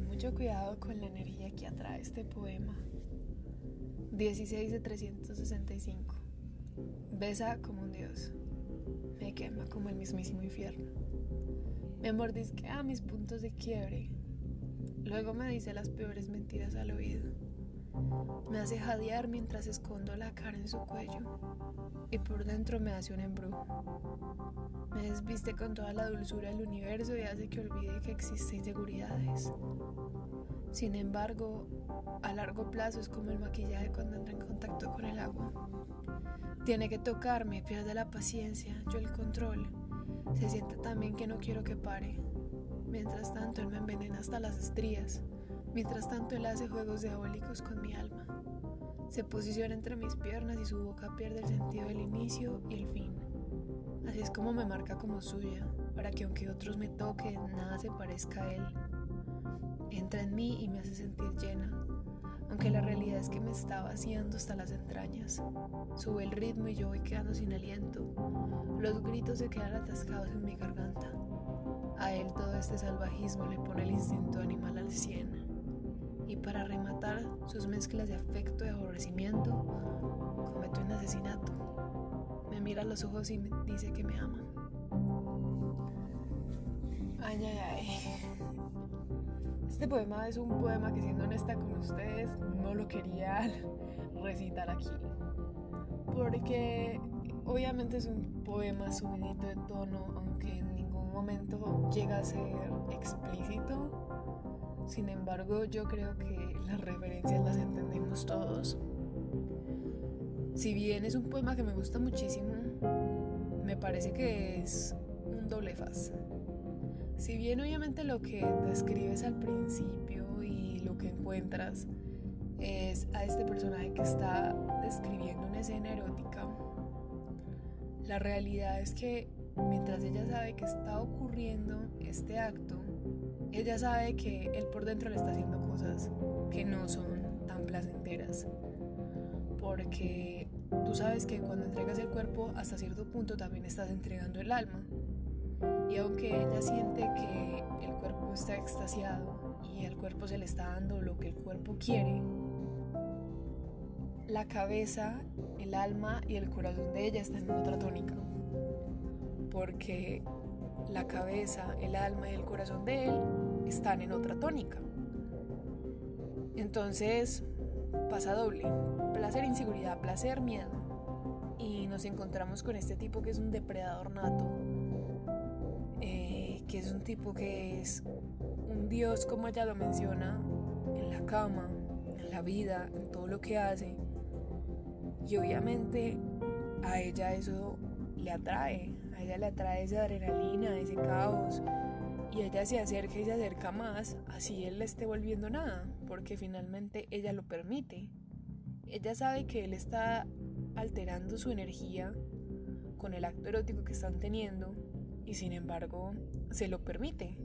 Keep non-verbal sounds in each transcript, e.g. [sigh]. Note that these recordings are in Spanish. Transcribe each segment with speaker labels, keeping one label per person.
Speaker 1: mucho cuidado con la energía que atrae este poema. 16 de 365. Besa como un dios. Me quema como el mismísimo infierno. Me mordisquea mis puntos de quiebre. Luego me dice las peores mentiras al oído. Me hace jadear mientras escondo la cara en su cuello y por dentro me hace un embrujo. Me desviste con toda la dulzura del universo y hace que olvide que existen inseguridades. Sin embargo, a largo plazo es como el maquillaje cuando entra en contacto con el agua. Tiene que tocarme, pierde la paciencia, yo el control. Se siente también que no quiero que pare. Mientras tanto, él me envenena hasta las estrías. Mientras tanto, él hace juegos diabólicos con mi alma. Se posiciona entre mis piernas y su boca pierde el sentido del inicio y el fin. Así es como me marca como suya, para que aunque otros me toquen, nada se parezca a él. Entra en mí y me hace sentir llena, aunque la realidad es que me está vaciando hasta las entrañas. Sube el ritmo y yo voy quedando sin aliento. Los gritos se quedan atascados en mi garganta. A él todo este salvajismo le pone el instinto animal al cien. Y para rematar sus mezclas de afecto y aborrecimiento, comete un asesinato. Me mira a los ojos y me dice que me ama. Ay, ay, ay. Este poema es un poema que siendo honesta con ustedes no lo quería [laughs] recitar aquí. Porque obviamente es un poema subidito de tono, aunque en ningún momento llega a ser explícito. Sin embargo, yo creo que las referencias las entendemos todos. Si bien es un poema que me gusta muchísimo, me parece que es un doble faz. Si bien obviamente lo que describes al principio y lo que encuentras es a este personaje que está describiendo una escena erótica, la realidad es que ella sabe que está ocurriendo este acto, ella sabe que él por dentro le está haciendo cosas que no son tan placenteras. Porque tú sabes que cuando entregas el cuerpo hasta cierto punto también estás entregando el alma. Y aunque ella siente que el cuerpo está extasiado y al cuerpo se le está dando lo que el cuerpo quiere, la cabeza, el alma y el corazón de ella están en otra tónica. Porque la cabeza, el alma y el corazón de él están en otra tónica. Entonces pasa doble, placer, inseguridad, placer, miedo. Y nos encontramos con este tipo que es un depredador nato, eh, que es un tipo que es un dios, como ella lo menciona, en la cama, en la vida, en todo lo que hace. Y obviamente a ella eso le atrae, a ella le atrae esa adrenalina, ese caos. Y ella se acerca y se acerca más, así él le esté volviendo nada, porque finalmente ella lo permite. Ella sabe que él está alterando su energía con el acto erótico que están teniendo y sin embargo se lo permite,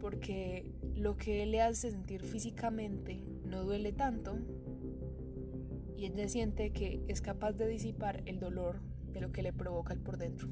Speaker 1: porque lo que él le hace sentir físicamente no duele tanto y ella siente que es capaz de disipar el dolor de lo que le provoca el por dentro.